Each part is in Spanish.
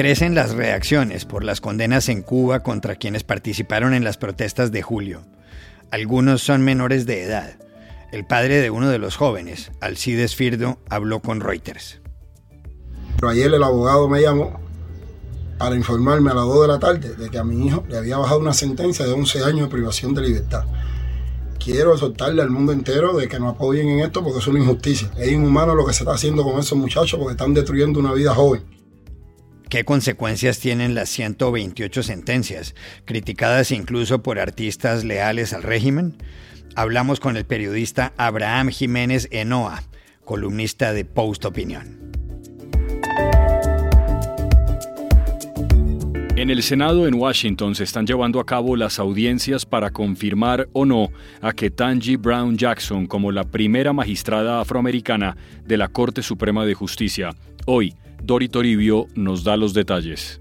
Crecen las reacciones por las condenas en Cuba contra quienes participaron en las protestas de julio. Algunos son menores de edad. El padre de uno de los jóvenes, Alcides Firdo, habló con Reuters. ayer el abogado me llamó para informarme a las 2 de la tarde de que a mi hijo le había bajado una sentencia de 11 años de privación de libertad. Quiero exhortarle al mundo entero de que no apoyen en esto porque es una injusticia. Es inhumano lo que se está haciendo con esos muchachos porque están destruyendo una vida joven. ¿Qué consecuencias tienen las 128 sentencias, criticadas incluso por artistas leales al régimen? Hablamos con el periodista Abraham Jiménez Enoa, columnista de Post Opinión. En el Senado en Washington se están llevando a cabo las audiencias para confirmar o no a Ketanji Brown Jackson como la primera magistrada afroamericana de la Corte Suprema de Justicia. Hoy, Dori Toribio nos da los detalles.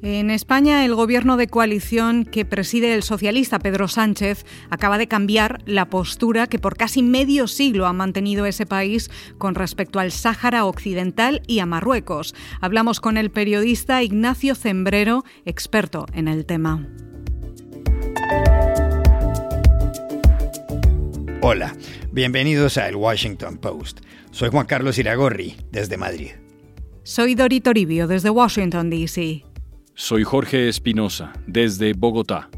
En España, el gobierno de coalición que preside el socialista Pedro Sánchez acaba de cambiar la postura que por casi medio siglo ha mantenido ese país con respecto al Sáhara Occidental y a Marruecos. Hablamos con el periodista Ignacio Zembrero, experto en el tema. Hola, bienvenidos a El Washington Post. Soy Juan Carlos Iragorri, desde Madrid. Soy Dori Toribio, desde Washington, D.C. Soy Jorge Espinosa, desde Bogotá.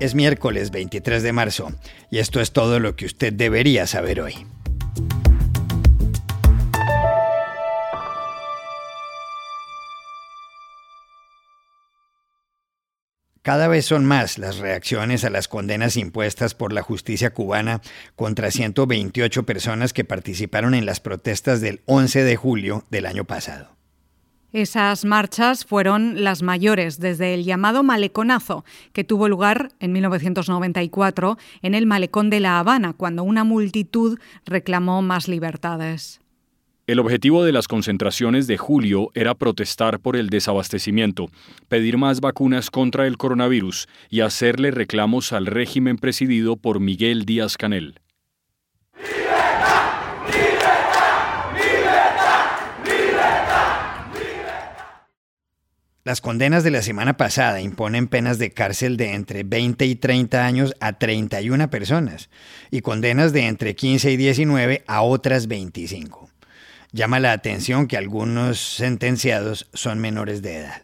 Es miércoles 23 de marzo y esto es todo lo que usted debería saber hoy. Cada vez son más las reacciones a las condenas impuestas por la justicia cubana contra 128 personas que participaron en las protestas del 11 de julio del año pasado. Esas marchas fueron las mayores desde el llamado maleconazo, que tuvo lugar en 1994 en el malecón de La Habana, cuando una multitud reclamó más libertades. El objetivo de las concentraciones de julio era protestar por el desabastecimiento, pedir más vacunas contra el coronavirus y hacerle reclamos al régimen presidido por Miguel Díaz Canel. Las condenas de la semana pasada imponen penas de cárcel de entre 20 y 30 años a 31 personas y condenas de entre 15 y 19 a otras 25. Llama la atención que algunos sentenciados son menores de edad.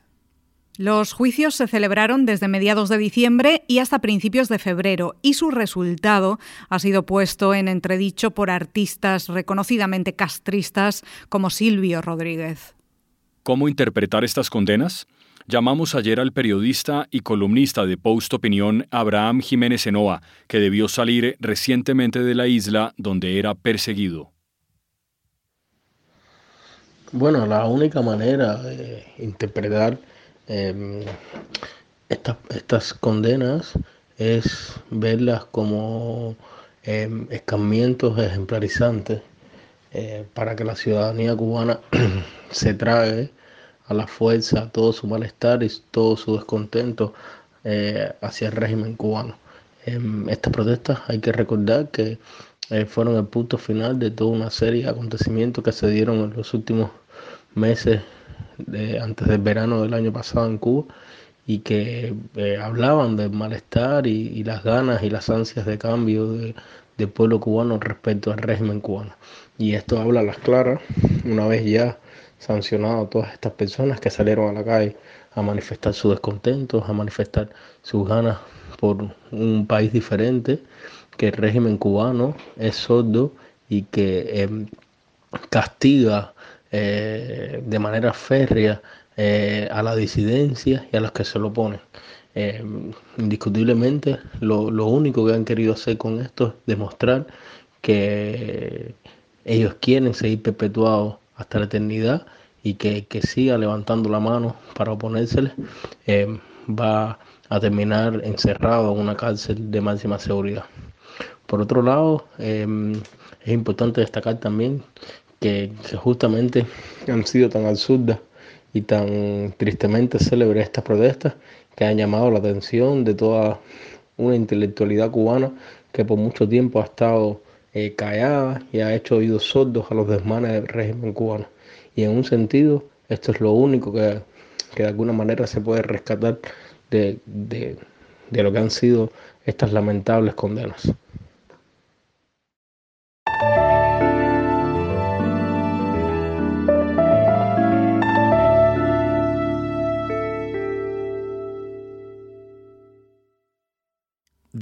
Los juicios se celebraron desde mediados de diciembre y hasta principios de febrero y su resultado ha sido puesto en entredicho por artistas reconocidamente castristas como Silvio Rodríguez. ¿Cómo interpretar estas condenas? Llamamos ayer al periodista y columnista de Post Opinión Abraham Jiménez Enoa, que debió salir recientemente de la isla donde era perseguido. Bueno, la única manera de interpretar em, estas condenas es verlas como eh, escarmientos ejemplarizantes eh, para que la ciudadanía cubana se trague a la fuerza todo su malestar y todo su descontento eh, hacia el régimen cubano. Estas protestas hay que recordar que eh, fueron el punto final de toda una serie de acontecimientos que se dieron en los últimos meses de, antes del verano del año pasado en Cuba y que hablaban del malestar y, las ganas y las ansias de cambio del pueblo cubano respecto al régimen cubano. Y esto habla a las claras, una vez ya sancionado a todas estas personas que salieron a la calle a manifestar su descontento, a manifestar sus ganas por un país diferente, que el régimen cubano es sordo y que em, castiga eh, de manera férrea eh, a la disidencia y a los que se lo oponen. Em, indiscutiblemente, lo, lo único que han querido hacer con esto es demostrar que ellos quieren seguir perpetuados hasta la eternidad y que, que siga levantando la mano para oponérsele, eh, va a terminar encerrado en una cárcel de máxima seguridad. Por otro lado, em, es importante destacar también que, justamente han sido tan absurdas y tan tristemente célebres estas protestas que han llamado la atención de toda una intelectualidad cubana que por mucho tiempo ha estado eh, callada y ha hecho oídos sordos a los desmanes del régimen cubano. Y en un sentido, esto es lo único que que de alguna manera se puede rescatar de, de lo que han sido estas lamentables condenas.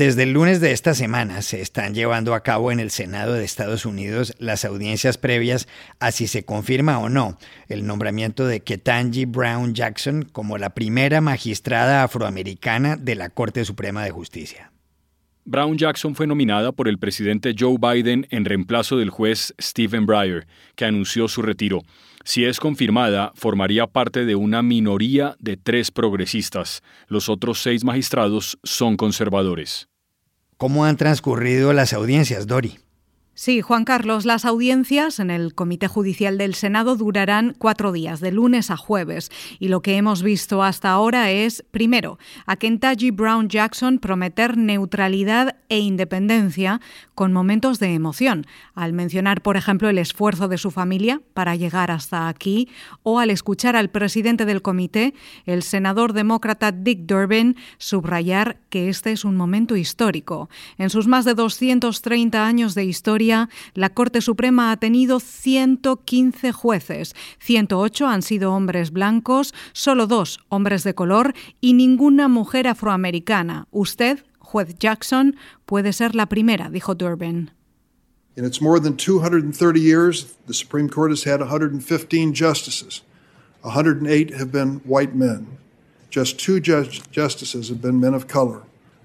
Desde el lunes de esta semana se están llevando a cabo en el Senado de Estados Unidos las audiencias previas a si se confirma o no el nombramiento de Ketanji Brown Jackson como la primera magistrada afroamericana de la Corte Suprema de Justicia. Brown Jackson fue nominada por el presidente Joe Biden en reemplazo del juez Stephen Breyer, que anunció su retiro. Si es confirmada, formaría parte de una minoría de tres progresistas. Los otros seis magistrados son conservadores. ¿Cómo han transcurrido las audiencias, Dori? Sí, Juan Carlos, las audiencias en el Comité Judicial del Senado durarán cuatro días, de lunes a jueves. Y lo que hemos visto hasta ahora es, primero, a Kentucky Brown Jackson prometer neutralidad e independencia con momentos de emoción, al mencionar, por ejemplo, el esfuerzo de su familia para llegar hasta aquí, o al escuchar al presidente del comité, el senador demócrata Dick Durbin, subrayar que este es un momento histórico. En sus más de 230 años de historia, la Corte Suprema ha tenido 115 jueces. 108 han sido hombres blancos, solo dos hombres de color y ninguna mujer afroamericana. Usted, juez Jackson, puede ser la primera, dijo Durbin. In its more than 230 years, the Supreme Court has had 115 justices. 108 have been white men. Just two justices have been men of color.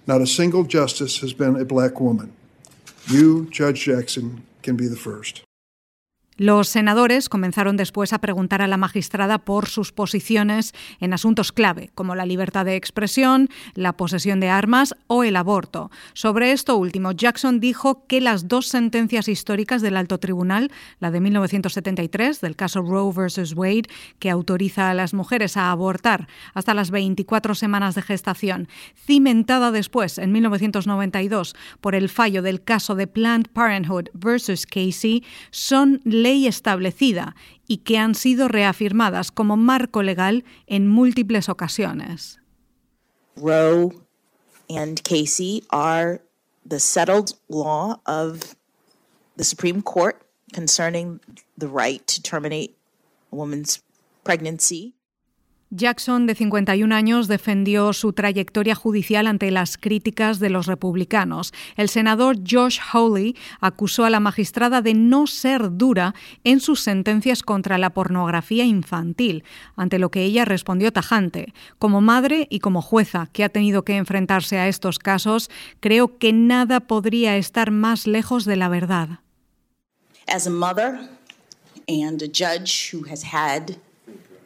Not a single justice has been a black woman. You, Judge Jackson, can be the first. Los senadores comenzaron después a preguntar a la magistrada por sus posiciones en asuntos clave, como la libertad de expresión, la posesión de armas o el aborto. Sobre esto último, Jackson dijo que las dos sentencias históricas del alto tribunal, la de 1973 del caso Roe versus Wade, que autoriza a las mujeres a abortar hasta las 24 semanas de gestación, cimentada después en 1992 por el fallo del caso de Planned Parenthood versus Casey, son ley establecida y que han sido reafirmadas como marco legal en múltiples ocasiones. Roe and Casey are the settled law of the Supreme Court concerning the right to terminate a woman's pregnancy. Jackson, de 51 años, defendió su trayectoria judicial ante las críticas de los republicanos. El senador Josh Hawley acusó a la magistrada de no ser dura en sus sentencias contra la pornografía infantil, ante lo que ella respondió tajante. Como madre y como jueza que ha tenido que enfrentarse a estos casos, creo que nada podría estar más lejos de la verdad.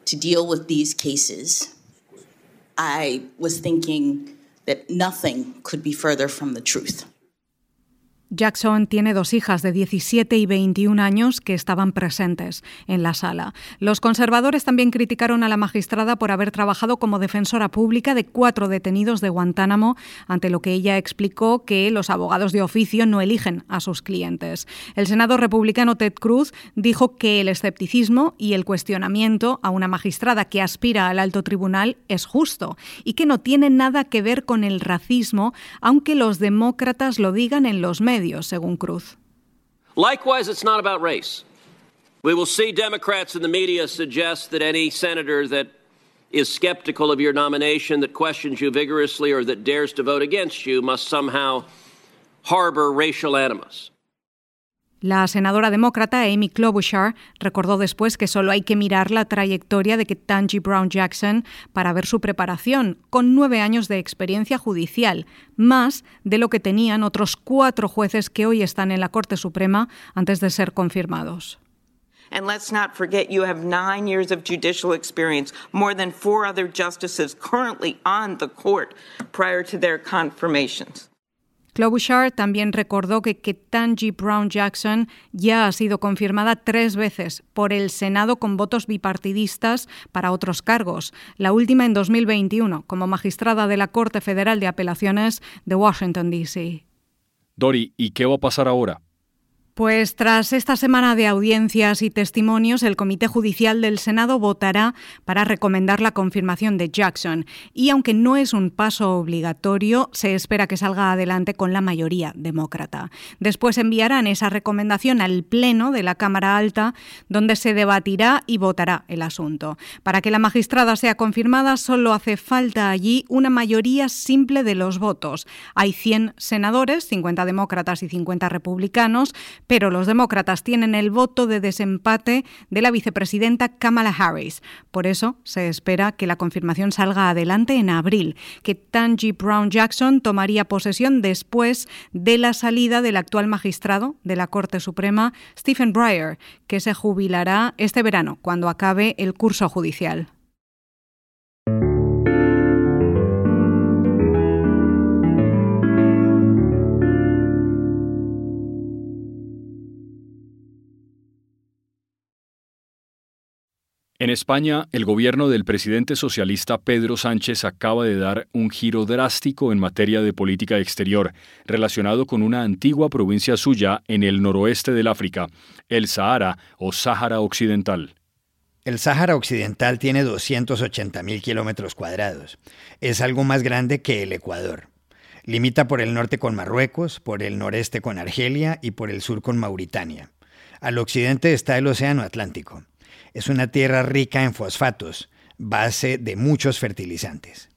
To deal with these cases, I was thinking that nothing could be further from the truth. Jackson tiene dos hijas de 17 y 21 años que estaban presentes en la sala. Los conservadores también criticaron a la magistrada por haber trabajado como defensora pública de cuatro detenidos de Guantánamo, ante lo que ella explicó que los abogados de oficio no eligen a sus clientes. El senador republicano Ted Cruz dijo que el escepticismo y el cuestionamiento a una magistrada que aspira al alto tribunal es justo y que no tiene nada que ver con el racismo, aunque los demócratas lo digan en los medios medios, según Cruz. Likewise, it's not about race. We will see Democrats in the media suggest that any senator that is skeptical of your nomination, that questions you vigorously, or that dares to vote against you must somehow harbor racial animus. La senadora demócrata Amy Klobuchar recordó después que solo hay que mirar la trayectoria de Ketanji Brown Jackson para ver su preparación, con nueve años de experiencia judicial, más de lo que tenían otros cuatro jueces que hoy están en la Corte Suprema antes de ser confirmados. And let's not forget you have nine years of judicial experience, more than four other justices currently on the court prior to their confirmations. Klobuchar también recordó que Ketanji Brown Jackson ya ha sido confirmada tres veces por el Senado con votos bipartidistas para otros cargos, la última en 2021 como magistrada de la Corte Federal de Apelaciones de Washington, D.C. Dori, ¿y qué va a pasar ahora? Pues tras esta semana de audiencias y testimonios, el Comité Judicial del Senado votará para recomendar la confirmación de Jackson. Y aunque no es un paso obligatorio, se espera que salga adelante con la mayoría demócrata. Después enviarán esa recomendación al Pleno de la Cámara Alta, donde se debatirá y votará el asunto. Para que la magistrada sea confirmada, solo hace falta allí una mayoría simple de los votos. Hay 100 senadores, 50 demócratas y 50 republicanos, pero los demócratas tienen el voto de desempate de la vicepresidenta Kamala Harris. Por eso se espera que la confirmación salga adelante en abril, que Tangi Brown Jackson tomaría posesión después de la salida del actual magistrado de la Corte Suprema, Stephen Breyer, que se jubilará este verano cuando acabe el curso judicial. En España, el gobierno del presidente socialista Pedro Sánchez acaba de dar un giro drástico en materia de política exterior, relacionado con una antigua provincia suya en el noroeste del África, el Sahara o Sáhara Occidental. El Sáhara Occidental tiene 280.000 kilómetros cuadrados. Es algo más grande que el Ecuador. Limita por el norte con Marruecos, por el noreste con Argelia y por el sur con Mauritania. Al occidente está el Océano Atlántico. Es una tierra rica en fosfatos, base de muchos fertilizantes.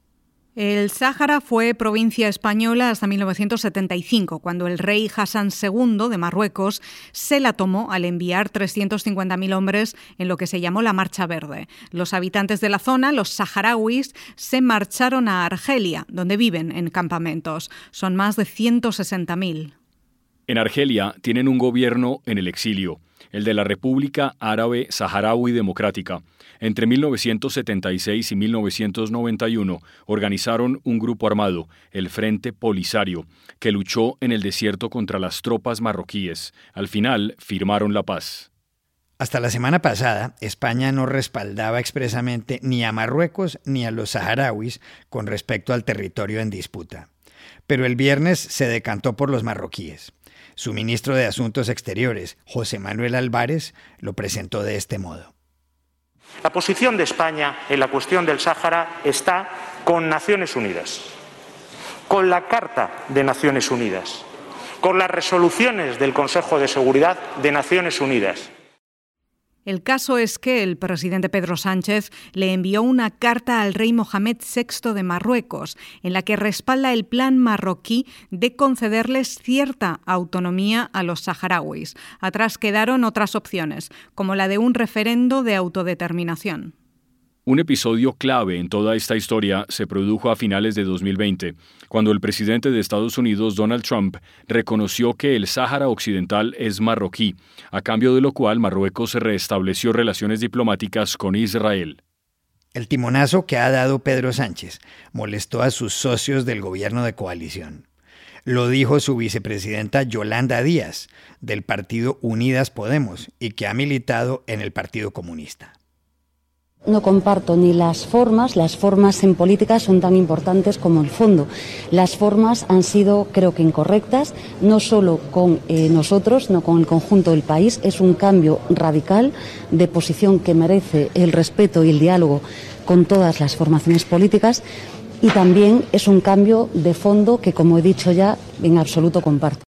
El Sáhara fue provincia española hasta 1975, cuando el rey Hassan II de Marruecos se la tomó al enviar 350.000 hombres en lo que se llamó la Marcha Verde. Los habitantes de la zona, los saharauis, se marcharon a Argelia, donde viven en campamentos. Son más de 160.000. En Argelia tienen un gobierno en el exilio el de la República Árabe Saharaui Democrática. Entre 1976 y 1991 organizaron un grupo armado, el Frente Polisario, que luchó en el desierto contra las tropas marroquíes. Al final firmaron la paz. Hasta la semana pasada, España no respaldaba expresamente ni a Marruecos ni a los saharauis con respecto al territorio en disputa. Pero el viernes se decantó por los marroquíes. Su ministro de Asuntos Exteriores, José Manuel Álvarez, lo presentó de este modo. La posición de España en la cuestión del Sáhara está con Naciones Unidas, con la Carta de Naciones Unidas, con las resoluciones del Consejo de Seguridad de Naciones Unidas. El caso es que el presidente Pedro Sánchez le envió una carta al rey Mohamed VI de Marruecos en la que respalda el plan marroquí de concederles cierta autonomía a los saharauis. Atrás quedaron otras opciones, como la de un referendo de autodeterminación. Un episodio clave en toda esta historia se produjo a finales de 2020, cuando el presidente de Estados Unidos, Donald Trump, reconoció que el Sáhara Occidental es marroquí, a cambio de lo cual Marruecos restableció relaciones diplomáticas con Israel. El timonazo que ha dado Pedro Sánchez molestó a sus socios del gobierno de coalición. Lo dijo su vicepresidenta Yolanda Díaz, del partido Unidas Podemos, y que ha militado en el Partido Comunista. No comparto ni las formas, las formas en política son tan importantes como el fondo. Las formas han sido, creo que, incorrectas, no solo con eh, nosotros, no con el conjunto del país. Es un cambio radical de posición que merece el respeto y el diálogo con todas las formaciones políticas y también es un cambio de fondo que, como he dicho ya, en absoluto comparto.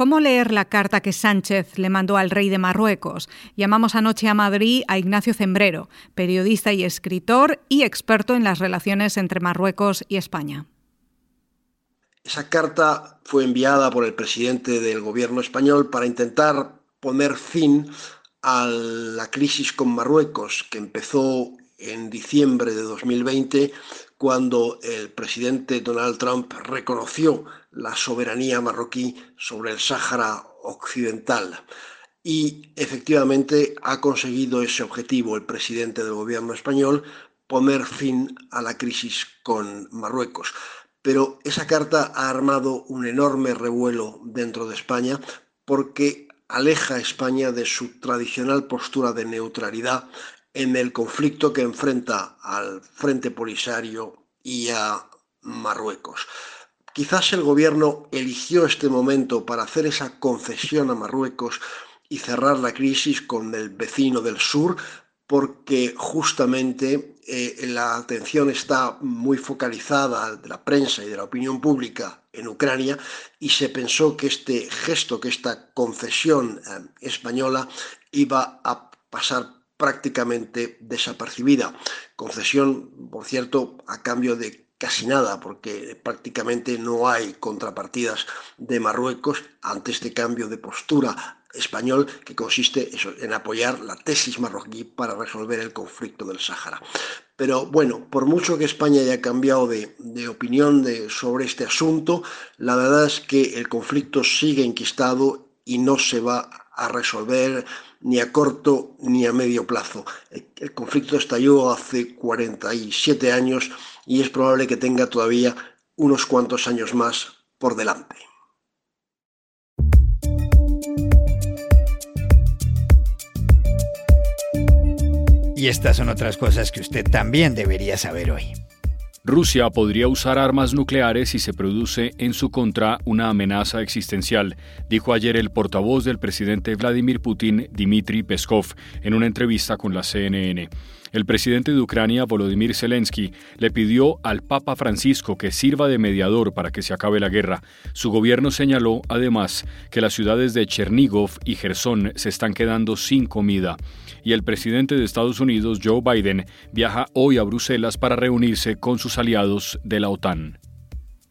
¿Cómo leer la carta que Sánchez le mandó al rey de Marruecos? Llamamos anoche a Madrid a Ignacio Zembrero, periodista y escritor y experto en las relaciones entre Marruecos y España. Esa carta fue enviada por el presidente del gobierno español para intentar poner fin a la crisis con Marruecos, que empezó en diciembre de 2020 cuando el presidente Donald Trump reconoció la soberanía marroquí sobre el Sáhara Occidental. Y efectivamente ha conseguido ese objetivo el presidente del gobierno español, poner fin a la crisis con Marruecos. Pero esa carta ha armado un enorme revuelo dentro de España porque aleja a España de su tradicional postura de neutralidad en el conflicto que enfrenta al Frente Polisario y a Marruecos. Quizás el gobierno eligió este momento para hacer esa concesión a Marruecos y cerrar la crisis con el vecino del sur, porque justamente eh, la atención está muy focalizada de la prensa y de la opinión pública en Ucrania y se pensó que este gesto, que esta concesión eh, española iba a pasar prácticamente desapercibida. Concesión, por cierto, a cambio de casi nada, porque prácticamente no hay contrapartidas de Marruecos ante este cambio de postura español que consiste en apoyar la tesis marroquí para resolver el conflicto del Sáhara. Pero bueno, por mucho que España haya cambiado de, opinión sobre este asunto, la verdad es que el conflicto sigue enquistado y no se va a resolver ni a corto ni a medio plazo. El conflicto estalló hace 47 años y es probable que tenga todavía unos cuantos años más por delante. Y estas son otras cosas que usted también debería saber hoy. Rusia podría usar armas nucleares si se produce en su contra una amenaza existencial, dijo ayer el portavoz del presidente Vladimir Putin, Dmitry Peskov, en una entrevista con la CNN. El presidente de Ucrania, Volodymyr Zelensky, le pidió al Papa Francisco que sirva de mediador para que se acabe la guerra. Su gobierno señaló, además, que las ciudades de Chernigov y Gerson se están quedando sin comida. Y el presidente de Estados Unidos, Joe Biden, viaja hoy a Bruselas para reunirse con sus aliados de la OTAN.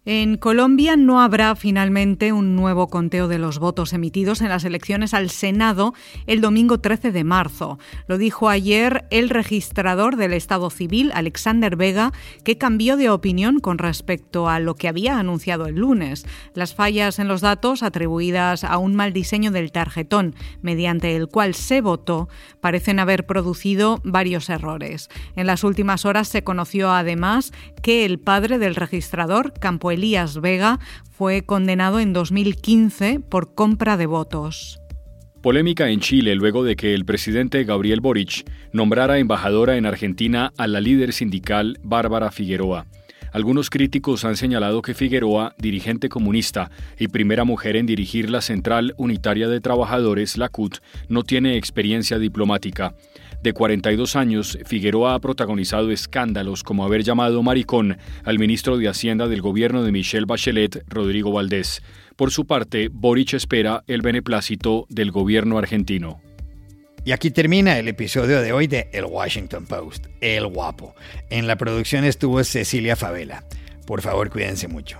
En Colombia no habrá finalmente un nuevo conteo de los votos emitidos en las elecciones al Senado el domingo 13 de marzo. Lo dijo ayer el registrador del Estado Civil, Alexander Vega, que cambió de opinión con respecto a lo que había anunciado el lunes. Las fallas en los datos atribuidas a un mal diseño del tarjetón, mediante el cual se votó, parecen haber producido varios errores. En las últimas horas se conoció además que el padre del registrador, Campo Elías Vega fue condenado en 2015 por compra de votos. Polémica en Chile luego de que el presidente Gabriel Boric nombrara embajadora en Argentina a la líder sindical Bárbara Figueroa. Algunos críticos han señalado que Figueroa, dirigente comunista y primera mujer en dirigir la Central Unitaria de Trabajadores, la CUT, no tiene experiencia diplomática de 42 años, Figueroa ha protagonizado escándalos como haber llamado maricón al ministro de Hacienda del gobierno de Michelle Bachelet, Rodrigo Valdés. Por su parte, Boric espera el beneplácito del gobierno argentino. Y aquí termina el episodio de hoy de El Washington Post, El Guapo. En la producción estuvo Cecilia Favela. Por favor, cuídense mucho